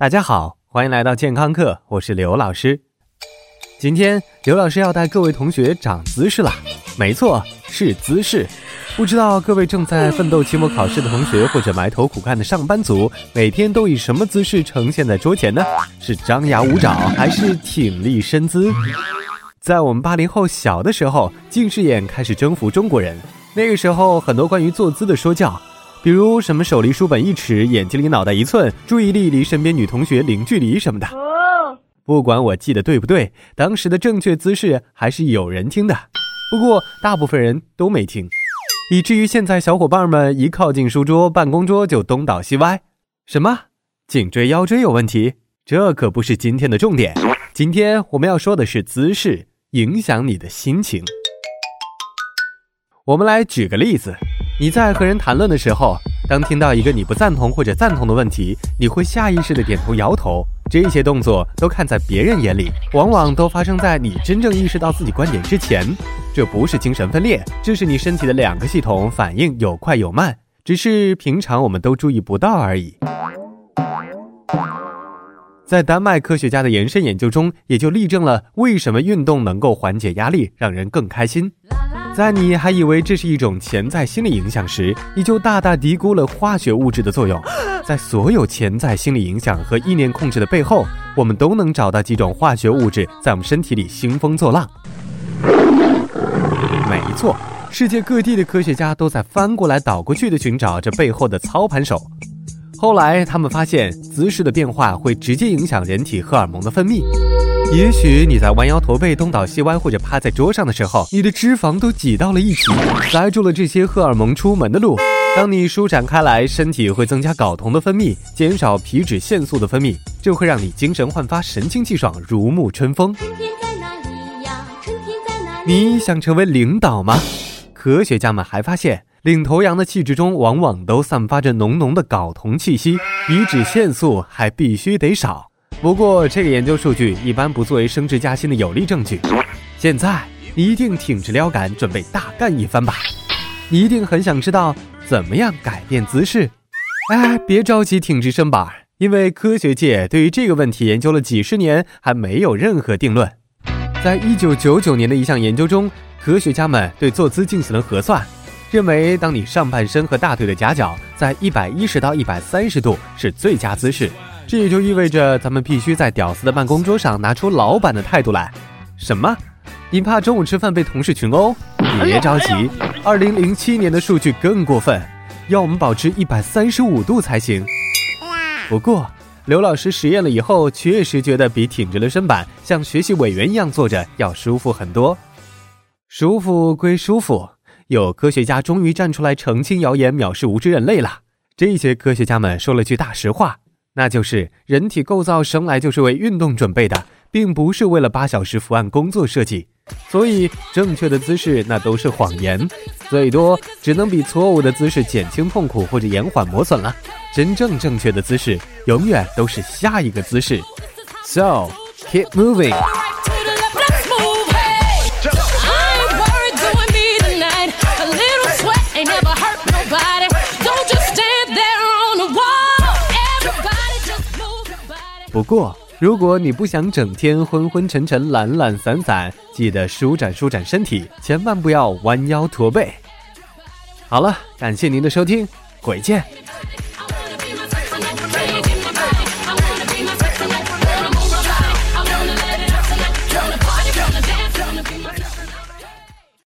大家好，欢迎来到健康课，我是刘老师。今天刘老师要带各位同学长姿势啦，没错，是姿势。不知道各位正在奋斗期末考试的同学，或者埋头苦干的上班族，每天都以什么姿势呈现在桌前呢？是张牙舞爪，还是挺立身姿？在我们八零后小的时候，近视眼开始征服中国人。那个时候，很多关于坐姿的说教。比如什么手离书本一尺，眼睛离脑袋一寸，注意力离身边女同学零距离什么的。不管我记得对不对，当时的正确姿势还是有人听的，不过大部分人都没听，以至于现在小伙伴们一靠近书桌、办公桌就东倒西歪。什么？颈椎、腰椎有问题？这可不是今天的重点。今天我们要说的是姿势影响你的心情。我们来举个例子。你在和人谈论的时候，当听到一个你不赞同或者赞同的问题，你会下意识的点头摇头。这些动作都看在别人眼里，往往都发生在你真正意识到自己观点之前。这不是精神分裂，这是你身体的两个系统反应有快有慢，只是平常我们都注意不到而已。在丹麦科学家的延伸研究中，也就例证了为什么运动能够缓解压力，让人更开心。在你还以为这是一种潜在心理影响时，你就大大低估了化学物质的作用。在所有潜在心理影响和意念控制的背后，我们都能找到几种化学物质在我们身体里兴风作浪。没错，世界各地的科学家都在翻过来倒过去的寻找这背后的操盘手。后来，他们发现姿势的变化会直接影响人体荷尔蒙的分泌。也许你在弯腰驼背、东倒西歪或者趴在桌上的时候，你的脂肪都挤到了一起，塞住了这些荷尔蒙出门的路。当你舒展开来，身体会增加睾酮的分泌，减少皮脂腺素的分泌，这会让你精神焕发、神清气爽、如沐春风。你想成为领导吗？科学家们还发现，领头羊的气质中往往都散发着浓浓的睾酮气息，皮脂腺素还必须得少。不过，这个研究数据一般不作为升职加薪的有力证据。现在，你一定挺直腰杆，准备大干一番吧？你一定很想知道怎么样改变姿势。哎，别着急挺直身板，因为科学界对于这个问题研究了几十年，还没有任何定论。在一九九九年的一项研究中，科学家们对坐姿进行了核算，认为当你上半身和大腿的夹角在一百一十到一百三十度是最佳姿势。这也就意味着咱们必须在屌丝的办公桌上拿出老板的态度来。什么？你怕中午吃饭被同事群殴？别着急，二零零七年的数据更过分，要我们保持一百三十五度才行。不过，刘老师实验了以后，确实觉得比挺直了身板，像学习委员一样坐着要舒服很多。舒服归舒服，有科学家终于站出来澄清谣言，藐视无知人类了。这些科学家们说了句大实话。那就是人体构造生来就是为运动准备的，并不是为了八小时伏案工作设计。所以正确的姿势那都是谎言，最多只能比错误的姿势减轻痛苦或者延缓磨损了。真正正确的姿势永远都是下一个姿势。So keep moving. 不过，如果你不想整天昏昏沉沉、懒懒散散，记得舒展舒展身体，千万不要弯腰驼背。好了，感谢您的收听，鬼见。